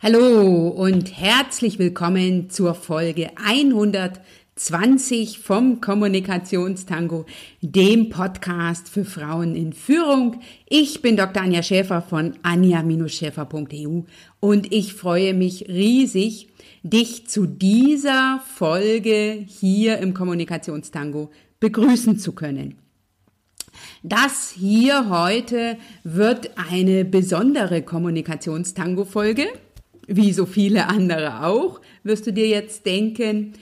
Hallo und herzlich willkommen zur Folge 120 vom Kommunikationstango, dem Podcast für Frauen in Führung. Ich bin Dr. Anja Schäfer von anja-schäfer.eu und ich freue mich riesig, dich zu dieser Folge hier im Kommunikationstango begrüßen zu können. Das hier heute wird eine besondere Kommunikationstango-Folge wie so viele andere auch, wirst du dir jetzt denken.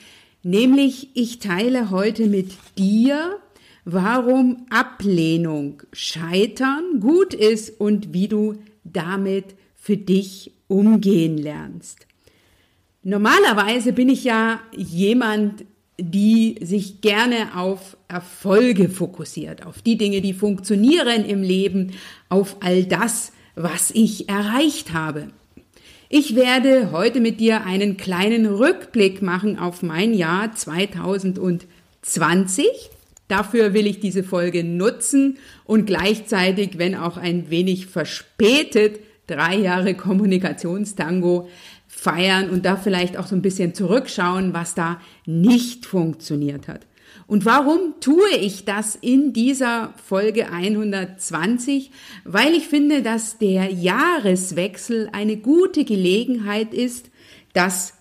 Nämlich, ich teile heute mit dir, warum Ablehnung, Scheitern gut ist und wie du damit für dich umgehen lernst. Normalerweise bin ich ja jemand, die sich gerne auf Erfolge fokussiert, auf die Dinge, die funktionieren im Leben, auf all das, was ich erreicht habe. Ich werde heute mit dir einen kleinen Rückblick machen auf mein Jahr 2020. Dafür will ich diese Folge nutzen und gleichzeitig, wenn auch ein wenig verspätet, drei Jahre Kommunikationstango feiern und da vielleicht auch so ein bisschen zurückschauen, was da nicht funktioniert hat. Und warum tue ich das in dieser Folge 120? Weil ich finde, dass der Jahreswechsel eine gute Gelegenheit ist, das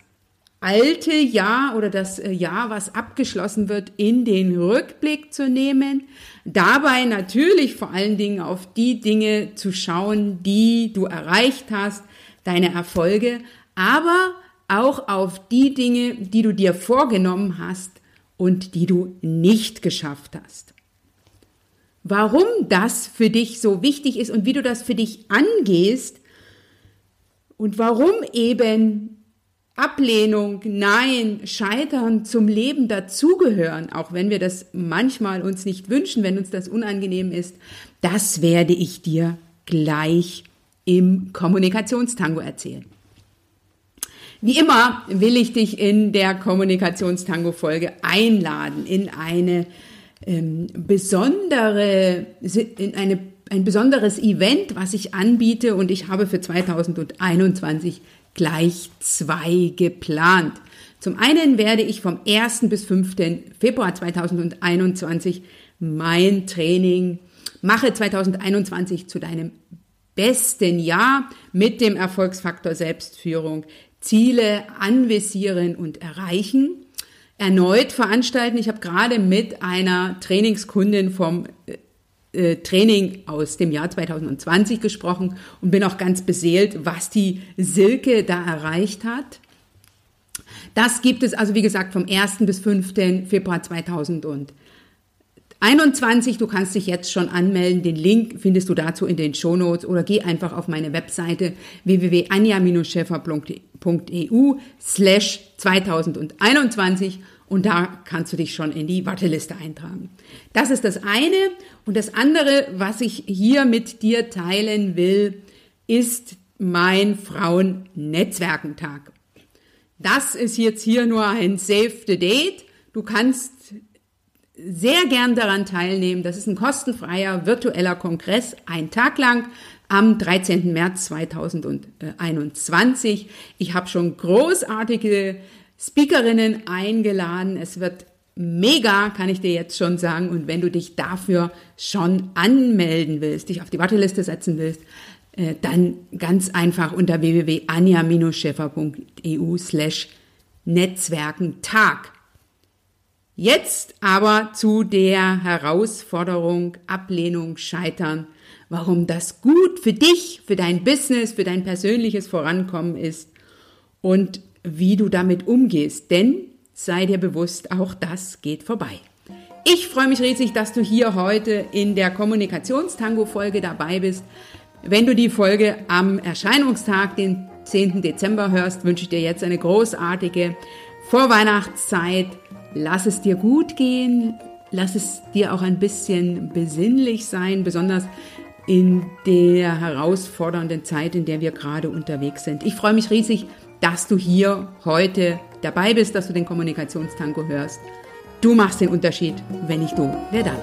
alte Jahr oder das äh, Jahr, was abgeschlossen wird, in den Rückblick zu nehmen. Dabei natürlich vor allen Dingen auf die Dinge zu schauen, die du erreicht hast, deine Erfolge, aber auch auf die Dinge, die du dir vorgenommen hast, und die du nicht geschafft hast. Warum das für dich so wichtig ist und wie du das für dich angehst und warum eben Ablehnung, Nein, Scheitern zum Leben dazugehören, auch wenn wir das manchmal uns nicht wünschen, wenn uns das unangenehm ist, das werde ich dir gleich im Kommunikationstango erzählen. Wie immer will ich dich in der Kommunikationstango-Folge einladen in eine ähm, besondere, in eine, ein besonderes Event, was ich anbiete und ich habe für 2021 gleich zwei geplant. Zum einen werde ich vom 1. bis 5. Februar 2021 mein Training Mache 2021 zu deinem besten Jahr mit dem Erfolgsfaktor Selbstführung Ziele anvisieren und erreichen. Erneut veranstalten. Ich habe gerade mit einer Trainingskundin vom äh, äh Training aus dem Jahr 2020 gesprochen und bin auch ganz beseelt, was die Silke da erreicht hat. Das gibt es also, wie gesagt, vom 1. bis 5. Februar 2020. 21, du kannst dich jetzt schon anmelden. Den Link findest du dazu in den Shownotes oder geh einfach auf meine Webseite www.anja-schäfer.eu slash 2021 und da kannst du dich schon in die Warteliste eintragen. Das ist das eine. Und das andere, was ich hier mit dir teilen will, ist mein Frauennetzwerkentag. Das ist jetzt hier nur ein Save the Date. Du kannst sehr gern daran teilnehmen. Das ist ein kostenfreier virtueller Kongress, ein Tag lang am 13. März 2021. Ich habe schon großartige Speakerinnen eingeladen. Es wird mega, kann ich dir jetzt schon sagen. Und wenn du dich dafür schon anmelden willst, dich auf die Warteliste setzen willst, äh, dann ganz einfach unter www.anja-schäfer.eu slash Netzwerkentag. Jetzt aber zu der Herausforderung Ablehnung, Scheitern, warum das gut für dich, für dein Business, für dein persönliches Vorankommen ist und wie du damit umgehst. Denn sei dir bewusst, auch das geht vorbei. Ich freue mich riesig, dass du hier heute in der Kommunikationstango-Folge dabei bist. Wenn du die Folge am Erscheinungstag, den 10. Dezember hörst, wünsche ich dir jetzt eine großartige Vorweihnachtszeit lass es dir gut gehen, lass es dir auch ein bisschen besinnlich sein, besonders in der herausfordernden Zeit, in der wir gerade unterwegs sind. Ich freue mich riesig, dass du hier heute dabei bist, dass du den Kommunikationstango hörst. Du machst den Unterschied, wenn nicht du, wer dann?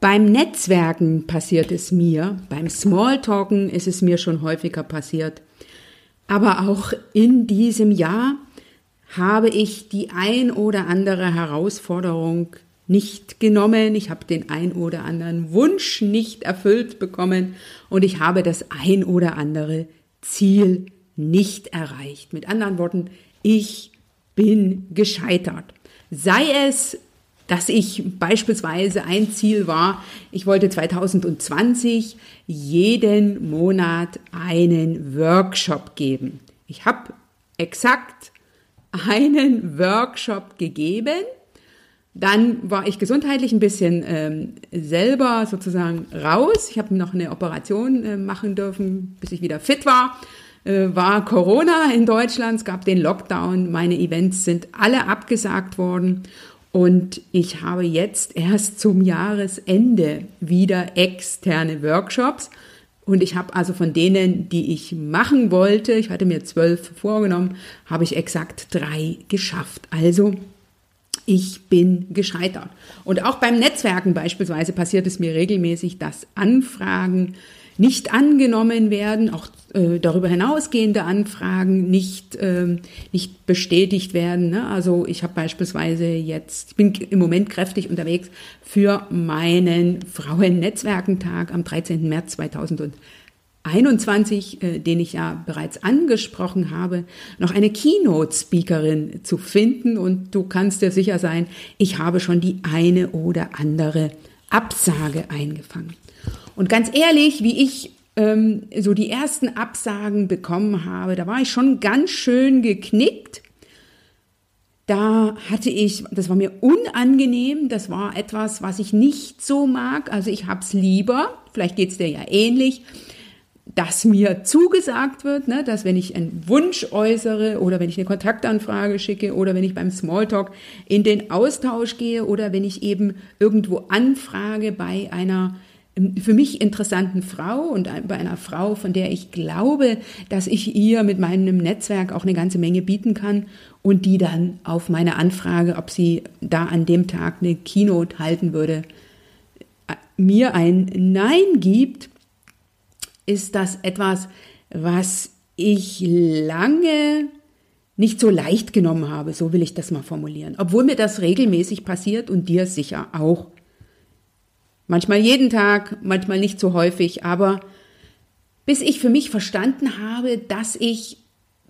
Beim Netzwerken passiert es mir, beim Smalltalken ist es mir schon häufiger passiert. Aber auch in diesem Jahr habe ich die ein oder andere Herausforderung nicht genommen, ich habe den ein oder anderen Wunsch nicht erfüllt bekommen und ich habe das ein oder andere Ziel nicht erreicht. Mit anderen Worten, ich bin gescheitert. Sei es dass ich beispielsweise ein Ziel war, ich wollte 2020 jeden Monat einen Workshop geben. Ich habe exakt einen Workshop gegeben. Dann war ich gesundheitlich ein bisschen ähm, selber sozusagen raus. Ich habe noch eine Operation äh, machen dürfen, bis ich wieder fit war. Äh, war Corona in Deutschland, es gab den Lockdown, meine Events sind alle abgesagt worden und ich habe jetzt erst zum Jahresende wieder externe Workshops. Und ich habe also von denen, die ich machen wollte, ich hatte mir zwölf vorgenommen, habe ich exakt drei geschafft. Also ich bin gescheitert. Und auch beim Netzwerken beispielsweise passiert es mir regelmäßig, dass Anfragen nicht angenommen werden, auch äh, darüber hinausgehende Anfragen nicht, äh, nicht bestätigt werden. Ne? Also ich habe beispielsweise jetzt, ich bin im Moment kräftig unterwegs für meinen Frauennetzwerkentag am 13. März 2021, äh, den ich ja bereits angesprochen habe, noch eine Keynote-Speakerin zu finden. Und du kannst dir sicher sein, ich habe schon die eine oder andere Absage eingefangen. Und ganz ehrlich, wie ich ähm, so die ersten Absagen bekommen habe, da war ich schon ganz schön geknickt. Da hatte ich, das war mir unangenehm, das war etwas, was ich nicht so mag. Also ich hab's lieber, vielleicht geht's dir ja ähnlich, dass mir zugesagt wird, ne, dass wenn ich einen Wunsch äußere oder wenn ich eine Kontaktanfrage schicke oder wenn ich beim Smalltalk in den Austausch gehe oder wenn ich eben irgendwo anfrage bei einer für mich interessanten Frau und bei einer Frau, von der ich glaube, dass ich ihr mit meinem Netzwerk auch eine ganze Menge bieten kann und die dann auf meine Anfrage, ob sie da an dem Tag eine Keynote halten würde, mir ein Nein gibt, ist das etwas, was ich lange nicht so leicht genommen habe, so will ich das mal formulieren, obwohl mir das regelmäßig passiert und dir sicher auch. Manchmal jeden Tag, manchmal nicht so häufig, aber bis ich für mich verstanden habe, dass ich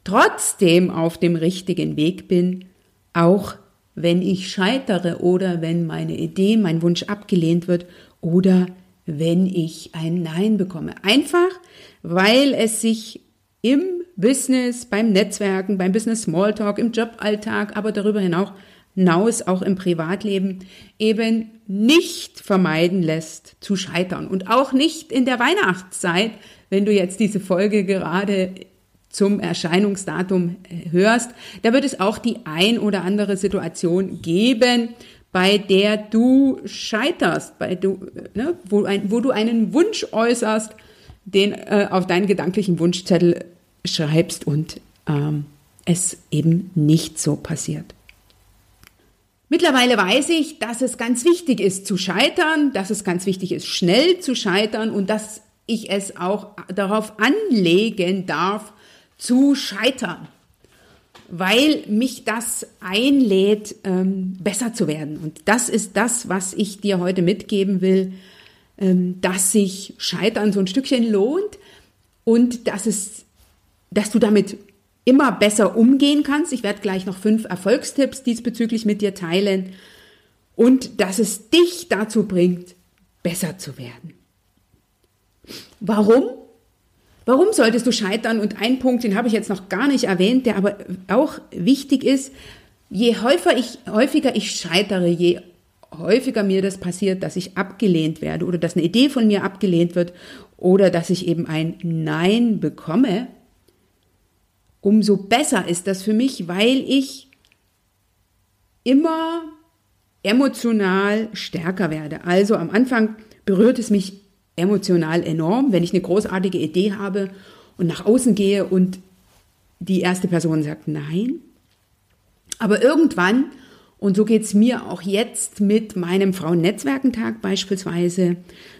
trotzdem auf dem richtigen Weg bin, auch wenn ich scheitere oder wenn meine Idee, mein Wunsch abgelehnt wird oder wenn ich ein Nein bekomme. Einfach, weil es sich im Business, beim Netzwerken, beim Business Smalltalk, im Joballtag, aber darüber hinaus hinaus auch im Privatleben eben nicht vermeiden lässt zu scheitern. Und auch nicht in der Weihnachtszeit, wenn du jetzt diese Folge gerade zum Erscheinungsdatum hörst, da wird es auch die ein oder andere Situation geben, bei der du scheiterst, bei du, ne, wo, ein, wo du einen Wunsch äußerst, den äh, auf deinen gedanklichen Wunschzettel schreibst und ähm, es eben nicht so passiert. Mittlerweile weiß ich, dass es ganz wichtig ist zu scheitern, dass es ganz wichtig ist, schnell zu scheitern und dass ich es auch darauf anlegen darf, zu scheitern, weil mich das einlädt, ähm, besser zu werden. Und das ist das, was ich dir heute mitgeben will, ähm, dass sich Scheitern so ein Stückchen lohnt und dass es, dass du damit immer besser umgehen kannst. Ich werde gleich noch fünf Erfolgstipps diesbezüglich mit dir teilen und dass es dich dazu bringt, besser zu werden. Warum? Warum solltest du scheitern? Und ein Punkt, den habe ich jetzt noch gar nicht erwähnt, der aber auch wichtig ist, je häufiger ich, häufiger ich scheitere, je häufiger mir das passiert, dass ich abgelehnt werde oder dass eine Idee von mir abgelehnt wird oder dass ich eben ein Nein bekomme, umso besser ist das für mich, weil ich immer emotional stärker werde. Also am Anfang berührt es mich emotional enorm, wenn ich eine großartige Idee habe und nach außen gehe und die erste Person sagt nein. Aber irgendwann, Und so geht's mir auch jetzt mit meinem Frauennetzwerkentag beispielsweise.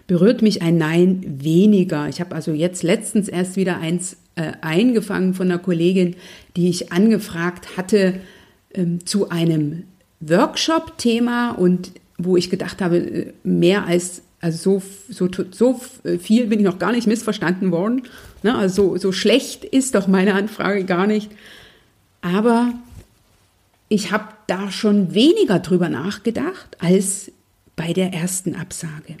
Berührt mich ein Nein weniger. Ich habe also jetzt letztens erst wieder eins äh, eingefangen von einer Kollegin, die ich angefragt hatte ähm, zu einem Workshop-Thema und wo ich gedacht habe, äh, mehr als also so, so, so viel bin ich noch gar nicht missverstanden worden. Ne? Also so, so schlecht ist doch meine Anfrage gar nicht. Aber ich habe da schon weniger drüber nachgedacht als bei der ersten Absage.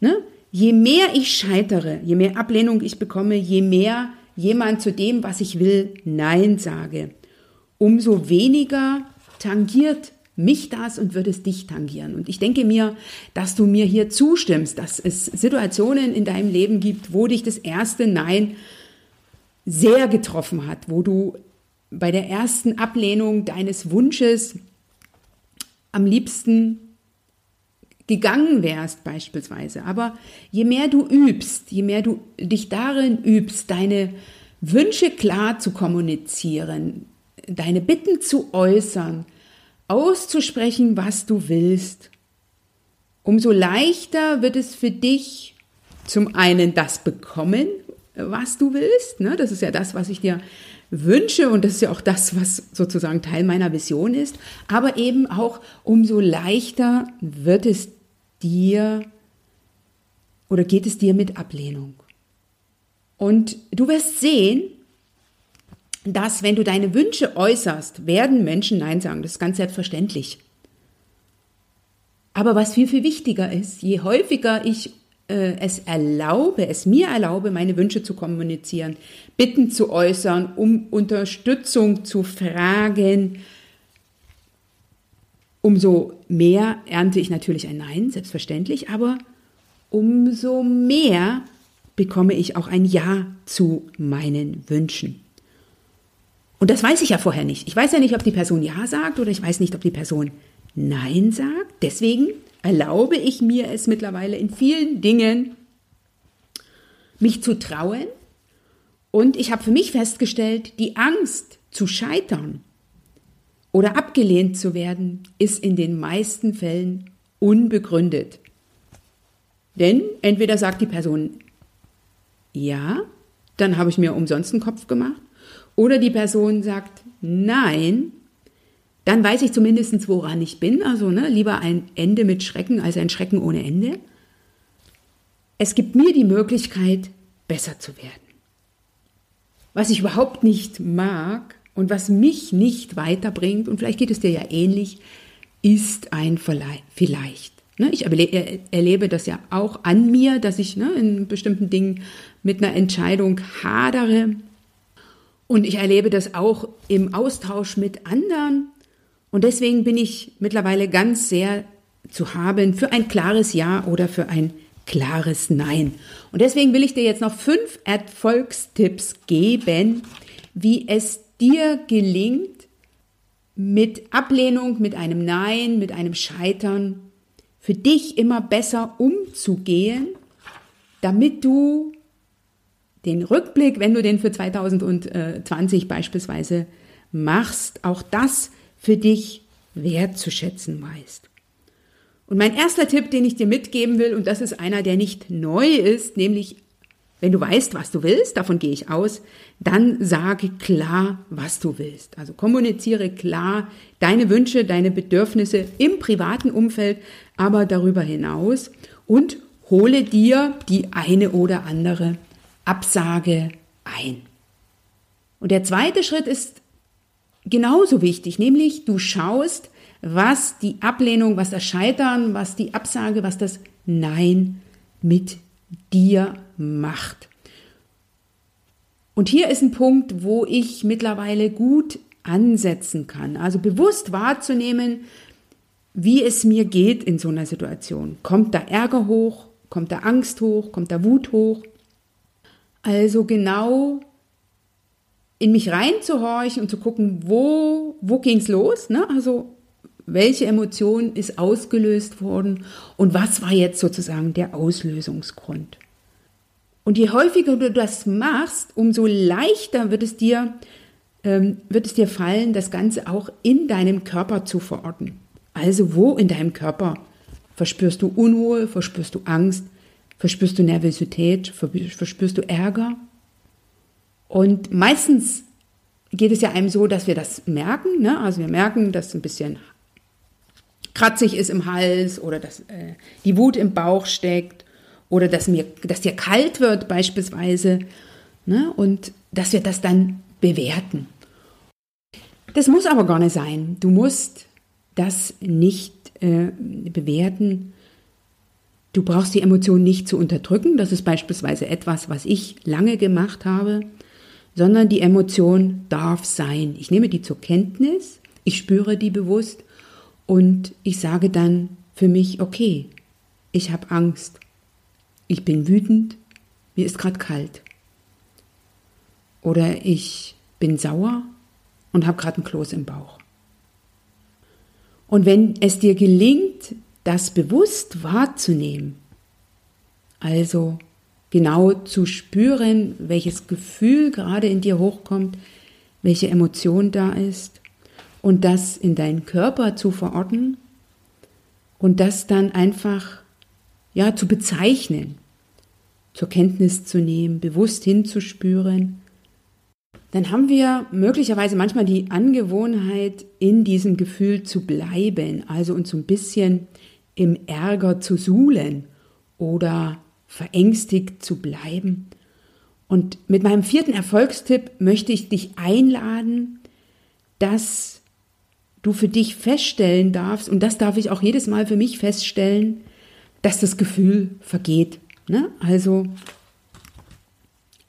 Ne? Je mehr ich scheitere, je mehr Ablehnung ich bekomme, je mehr jemand zu dem, was ich will, Nein sage, umso weniger tangiert mich das und wird es dich tangieren. Und ich denke mir, dass du mir hier zustimmst, dass es Situationen in deinem Leben gibt, wo dich das erste Nein sehr getroffen hat, wo du bei der ersten Ablehnung deines Wunsches am liebsten gegangen wärst beispielsweise. Aber je mehr du übst, je mehr du dich darin übst, deine Wünsche klar zu kommunizieren, deine Bitten zu äußern, auszusprechen, was du willst, umso leichter wird es für dich zum einen das bekommen, was du willst. Ne? Das ist ja das, was ich dir wünsche und das ist ja auch das, was sozusagen Teil meiner Vision ist. Aber eben auch umso leichter wird es dir oder geht es dir mit Ablehnung. Und du wirst sehen, dass wenn du deine Wünsche äußerst, werden Menschen Nein sagen. Das ist ganz selbstverständlich. Aber was viel, viel wichtiger ist, je häufiger ich äh, es erlaube, es mir erlaube, meine Wünsche zu kommunizieren, Bitten zu äußern, um Unterstützung zu fragen, umso mehr ernte ich natürlich ein Nein, selbstverständlich, aber umso mehr bekomme ich auch ein Ja zu meinen Wünschen. Und das weiß ich ja vorher nicht. Ich weiß ja nicht, ob die Person Ja sagt oder ich weiß nicht, ob die Person Nein sagt. Deswegen erlaube ich mir es mittlerweile in vielen Dingen, mich zu trauen. Und ich habe für mich festgestellt, die Angst zu scheitern oder abgelehnt zu werden, ist in den meisten Fällen unbegründet. Denn entweder sagt die Person ja, dann habe ich mir umsonst einen Kopf gemacht, oder die Person sagt nein, dann weiß ich zumindest, woran ich bin. Also ne, lieber ein Ende mit Schrecken als ein Schrecken ohne Ende. Es gibt mir die Möglichkeit, besser zu werden. Was ich überhaupt nicht mag und was mich nicht weiterbringt, und vielleicht geht es dir ja ähnlich, ist ein Vielleicht. Ne, ich erlebe das ja auch an mir, dass ich ne, in bestimmten Dingen mit einer Entscheidung hadere und ich erlebe das auch im Austausch mit anderen. Und deswegen bin ich mittlerweile ganz sehr zu haben für ein klares Ja oder für ein klares Nein. Und deswegen will ich dir jetzt noch fünf Erfolgstipps geben, wie es dir gelingt, mit Ablehnung, mit einem Nein, mit einem Scheitern für dich immer besser umzugehen, damit du den Rückblick, wenn du den für 2020 beispielsweise machst, auch das für dich wertzuschätzen weißt. Und mein erster Tipp, den ich dir mitgeben will, und das ist einer, der nicht neu ist, nämlich wenn du weißt, was du willst, davon gehe ich aus, dann sage klar, was du willst. Also kommuniziere klar deine Wünsche, deine Bedürfnisse im privaten Umfeld, aber darüber hinaus und hole dir die eine oder andere Absage ein. Und der zweite Schritt ist genauso wichtig, nämlich du schaust, was die Ablehnung, was das Scheitern, was die Absage, was das Nein mit dir macht. Und hier ist ein Punkt, wo ich mittlerweile gut ansetzen kann. Also bewusst wahrzunehmen, wie es mir geht in so einer Situation. Kommt da Ärger hoch? Kommt da Angst hoch? Kommt da Wut hoch? Also genau in mich reinzuhorchen und zu gucken, wo, wo ging's los? Ne? Also welche Emotion ist ausgelöst worden und was war jetzt sozusagen der Auslösungsgrund? Und je häufiger du das machst, umso leichter wird es dir ähm, wird es dir fallen, das Ganze auch in deinem Körper zu verorten. Also wo in deinem Körper verspürst du Unruhe, verspürst du Angst, verspürst du Nervosität, verspürst du Ärger? Und meistens geht es ja einem so, dass wir das merken. Ne? Also wir merken, dass ein bisschen kratzig ist im Hals oder dass äh, die Wut im Bauch steckt oder dass, mir, dass dir kalt wird beispielsweise. Ne? Und dass wir das dann bewerten. Das muss aber gar nicht sein. Du musst das nicht äh, bewerten. Du brauchst die Emotion nicht zu unterdrücken. Das ist beispielsweise etwas, was ich lange gemacht habe, sondern die Emotion darf sein. Ich nehme die zur Kenntnis, ich spüre die bewusst und ich sage dann für mich, okay, ich habe Angst, ich bin wütend, mir ist gerade kalt. Oder ich bin sauer und habe gerade einen Kloß im Bauch. Und wenn es dir gelingt, das bewusst wahrzunehmen, also genau zu spüren, welches Gefühl gerade in dir hochkommt, welche Emotion da ist und das in deinen Körper zu verorten und das dann einfach ja zu bezeichnen, zur Kenntnis zu nehmen, bewusst hinzuspüren. Dann haben wir möglicherweise manchmal die Angewohnheit, in diesem Gefühl zu bleiben, also uns so ein bisschen im Ärger zu suhlen oder verängstigt zu bleiben. Und mit meinem vierten Erfolgstipp möchte ich dich einladen, dass du für dich feststellen darfst, und das darf ich auch jedes Mal für mich feststellen, dass das Gefühl vergeht. Ne? Also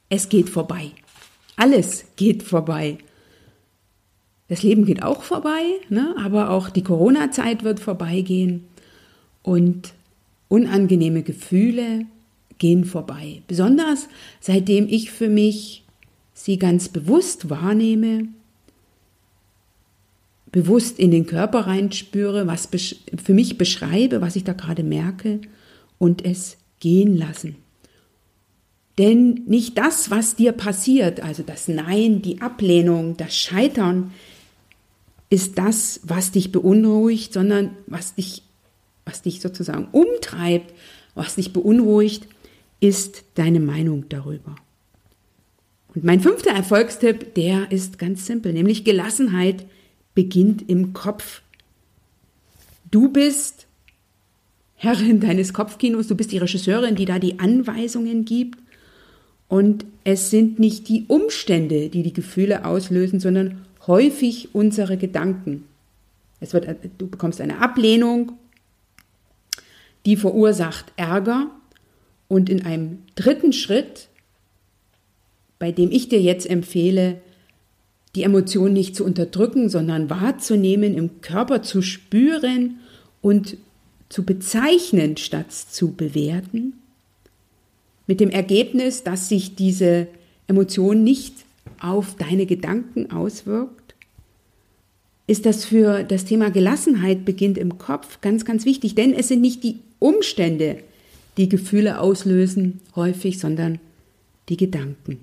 es geht vorbei. Alles geht vorbei. Das Leben geht auch vorbei, ne? aber auch die Corona-Zeit wird vorbeigehen und unangenehme Gefühle gehen vorbei. Besonders seitdem ich für mich sie ganz bewusst wahrnehme, bewusst in den Körper reinspüre, was für mich beschreibe, was ich da gerade merke und es gehen lassen. Denn nicht das, was dir passiert, also das Nein, die Ablehnung, das Scheitern, ist das, was dich beunruhigt, sondern was dich, was dich sozusagen umtreibt, was dich beunruhigt, ist deine Meinung darüber. Und mein fünfter Erfolgstipp, der ist ganz simpel, nämlich Gelassenheit beginnt im Kopf. Du bist Herrin deines Kopfkinos, du bist die Regisseurin, die da die Anweisungen gibt. Und es sind nicht die Umstände, die die Gefühle auslösen, sondern häufig unsere Gedanken. Es wird, du bekommst eine Ablehnung, die verursacht Ärger. Und in einem dritten Schritt, bei dem ich dir jetzt empfehle, die Emotion nicht zu unterdrücken, sondern wahrzunehmen, im Körper zu spüren und zu bezeichnen statt zu bewerten, mit dem Ergebnis, dass sich diese Emotion nicht auf deine Gedanken auswirkt, ist das für das Thema Gelassenheit beginnt im Kopf ganz, ganz wichtig, denn es sind nicht die Umstände, die Gefühle auslösen häufig, sondern die Gedanken.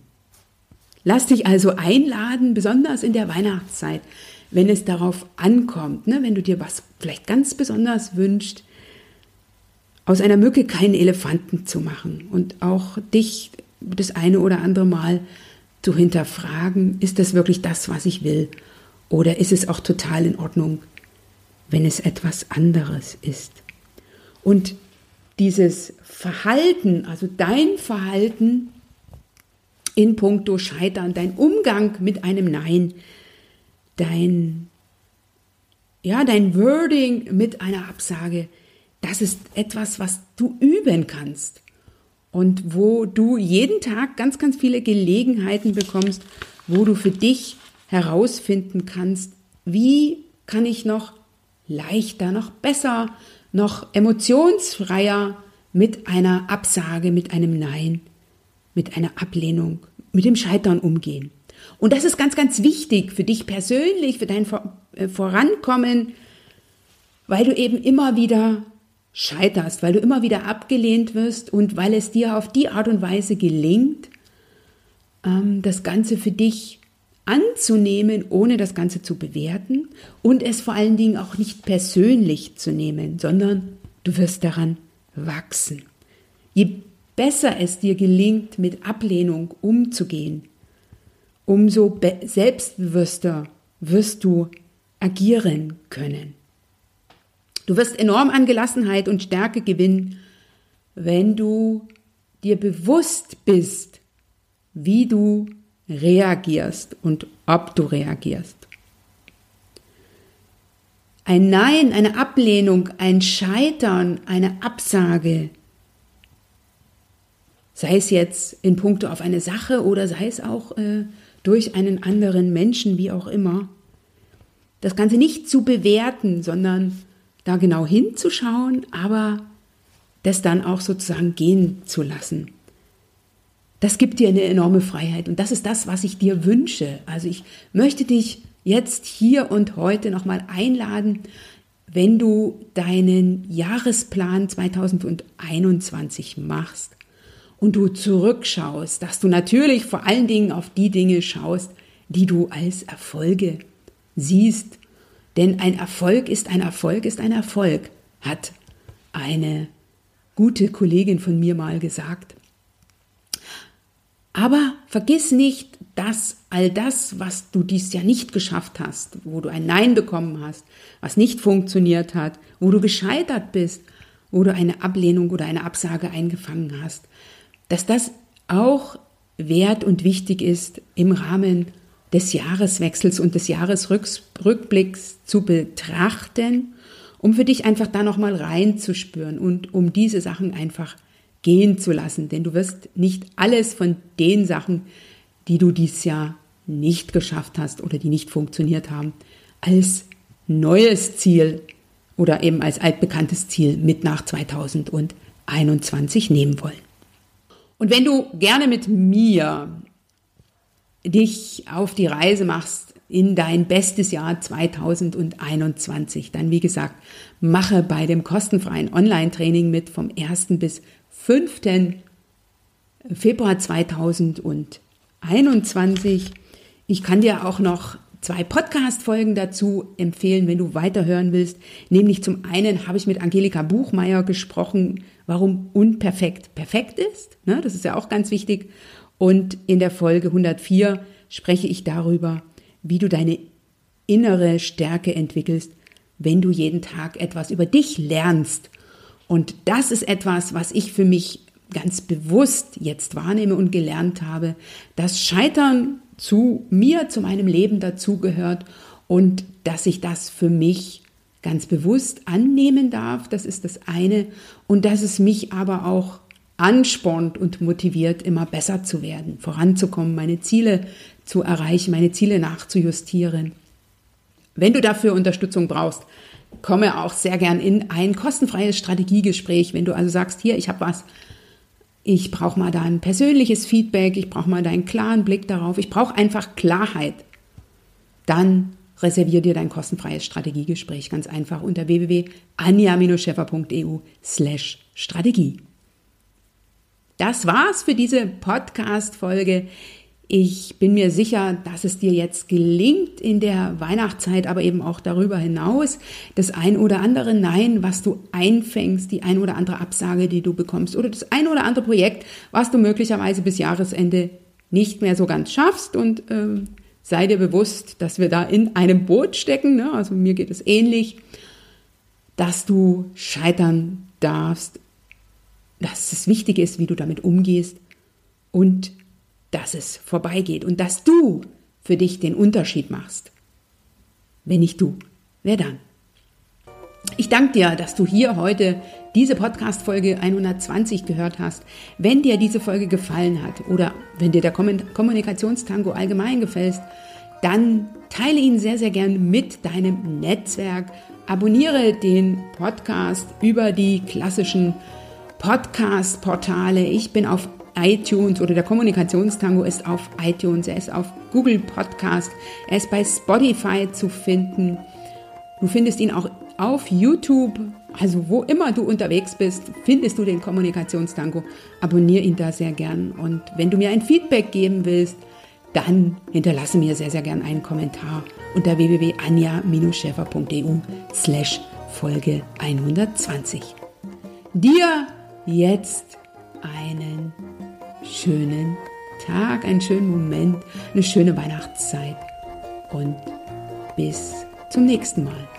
Lass dich also einladen, besonders in der Weihnachtszeit, wenn es darauf ankommt, ne, wenn du dir was vielleicht ganz besonders wünschst, aus einer Mücke keinen Elefanten zu machen und auch dich das eine oder andere Mal zu hinterfragen, ist das wirklich das, was ich will? Oder ist es auch total in Ordnung, wenn es etwas anderes ist? Und dieses Verhalten, also dein Verhalten in puncto Scheitern, dein Umgang mit einem Nein, dein, ja, dein Wording mit einer Absage, das ist etwas, was du üben kannst und wo du jeden Tag ganz, ganz viele Gelegenheiten bekommst, wo du für dich herausfinden kannst, wie kann ich noch leichter, noch besser, noch emotionsfreier mit einer Absage, mit einem Nein, mit einer Ablehnung, mit dem Scheitern umgehen. Und das ist ganz, ganz wichtig für dich persönlich, für dein äh, Vorankommen, weil du eben immer wieder scheiterst, weil du immer wieder abgelehnt wirst und weil es dir auf die Art und Weise gelingt, ähm, das Ganze für dich anzunehmen, ohne das Ganze zu bewerten und es vor allen Dingen auch nicht persönlich zu nehmen, sondern du wirst daran wachsen. Je besser es dir gelingt, mit Ablehnung umzugehen, umso selbstbewusster wirst du agieren können. Du wirst enorm an Gelassenheit und Stärke gewinnen, wenn du dir bewusst bist, wie du reagierst und ob du reagierst. Ein Nein, eine Ablehnung, ein Scheitern, eine Absage, sei es jetzt in puncto auf eine Sache oder sei es auch äh, durch einen anderen Menschen, wie auch immer, das Ganze nicht zu bewerten, sondern da genau hinzuschauen, aber das dann auch sozusagen gehen zu lassen. Das gibt dir eine enorme Freiheit und das ist das, was ich dir wünsche. Also ich möchte dich jetzt hier und heute nochmal einladen, wenn du deinen Jahresplan 2021 machst und du zurückschaust, dass du natürlich vor allen Dingen auf die Dinge schaust, die du als Erfolge siehst. Denn ein Erfolg ist ein Erfolg ist ein Erfolg, hat eine gute Kollegin von mir mal gesagt. Aber vergiss nicht, dass all das, was du dies Jahr nicht geschafft hast, wo du ein Nein bekommen hast, was nicht funktioniert hat, wo du gescheitert bist, wo du eine Ablehnung oder eine Absage eingefangen hast, dass das auch wert und wichtig ist im Rahmen des Jahreswechsels und des Jahresrückblicks zu betrachten, um für dich einfach da nochmal reinzuspüren und um diese Sachen einfach gehen zu lassen, denn du wirst nicht alles von den Sachen, die du dieses Jahr nicht geschafft hast oder die nicht funktioniert haben, als neues Ziel oder eben als altbekanntes Ziel mit nach 2021 nehmen wollen. Und wenn du gerne mit mir dich auf die Reise machst in dein bestes Jahr 2021, dann wie gesagt, mache bei dem kostenfreien Online-Training mit vom 1. bis 5. Februar 2021. Ich kann dir auch noch zwei Podcast-Folgen dazu empfehlen, wenn du weiterhören willst. Nämlich zum einen habe ich mit Angelika Buchmeier gesprochen, warum unperfekt perfekt ist. Ne, das ist ja auch ganz wichtig. Und in der Folge 104 spreche ich darüber, wie du deine innere Stärke entwickelst, wenn du jeden Tag etwas über dich lernst und das ist etwas, was ich für mich ganz bewusst jetzt wahrnehme und gelernt habe, dass Scheitern zu mir, zu meinem Leben dazugehört und dass ich das für mich ganz bewusst annehmen darf. Das ist das eine. Und dass es mich aber auch anspornt und motiviert, immer besser zu werden, voranzukommen, meine Ziele zu erreichen, meine Ziele nachzujustieren. Wenn du dafür Unterstützung brauchst, komme auch sehr gern in ein kostenfreies Strategiegespräch, wenn du also sagst, hier, ich habe was, ich brauche mal dein persönliches Feedback, ich brauche mal deinen klaren Blick darauf, ich brauche einfach Klarheit, dann reservier dir dein kostenfreies Strategiegespräch ganz einfach unter www.anja-scheffer.eu slash Strategie. Das war's für diese Podcast-Folge. Ich bin mir sicher, dass es dir jetzt gelingt in der Weihnachtszeit, aber eben auch darüber hinaus, das ein oder andere Nein, was du einfängst, die ein oder andere Absage, die du bekommst oder das ein oder andere Projekt, was du möglicherweise bis Jahresende nicht mehr so ganz schaffst und äh, sei dir bewusst, dass wir da in einem Boot stecken, ne? also mir geht es ähnlich, dass du scheitern darfst, dass es wichtig ist, wie du damit umgehst und dass es vorbeigeht und dass du für dich den Unterschied machst. Wenn nicht du, wer dann? Ich danke dir, dass du hier heute diese Podcast-Folge 120 gehört hast. Wenn dir diese Folge gefallen hat oder wenn dir der Kommunikationstango allgemein gefällt, dann teile ihn sehr, sehr gern mit deinem Netzwerk. Abonniere den Podcast über die klassischen Podcast-Portale. Ich bin auf iTunes oder der Kommunikationstango ist auf iTunes, er ist auf Google Podcast, er ist bei Spotify zu finden. Du findest ihn auch auf YouTube, also wo immer du unterwegs bist, findest du den Kommunikationstango. Abonniere ihn da sehr gern und wenn du mir ein Feedback geben willst, dann hinterlasse mir sehr, sehr gern einen Kommentar unter www.anja-schäfer.eu slash Folge 120. Dir jetzt einen schönen Tag, einen schönen Moment, eine schöne Weihnachtszeit und bis zum nächsten Mal.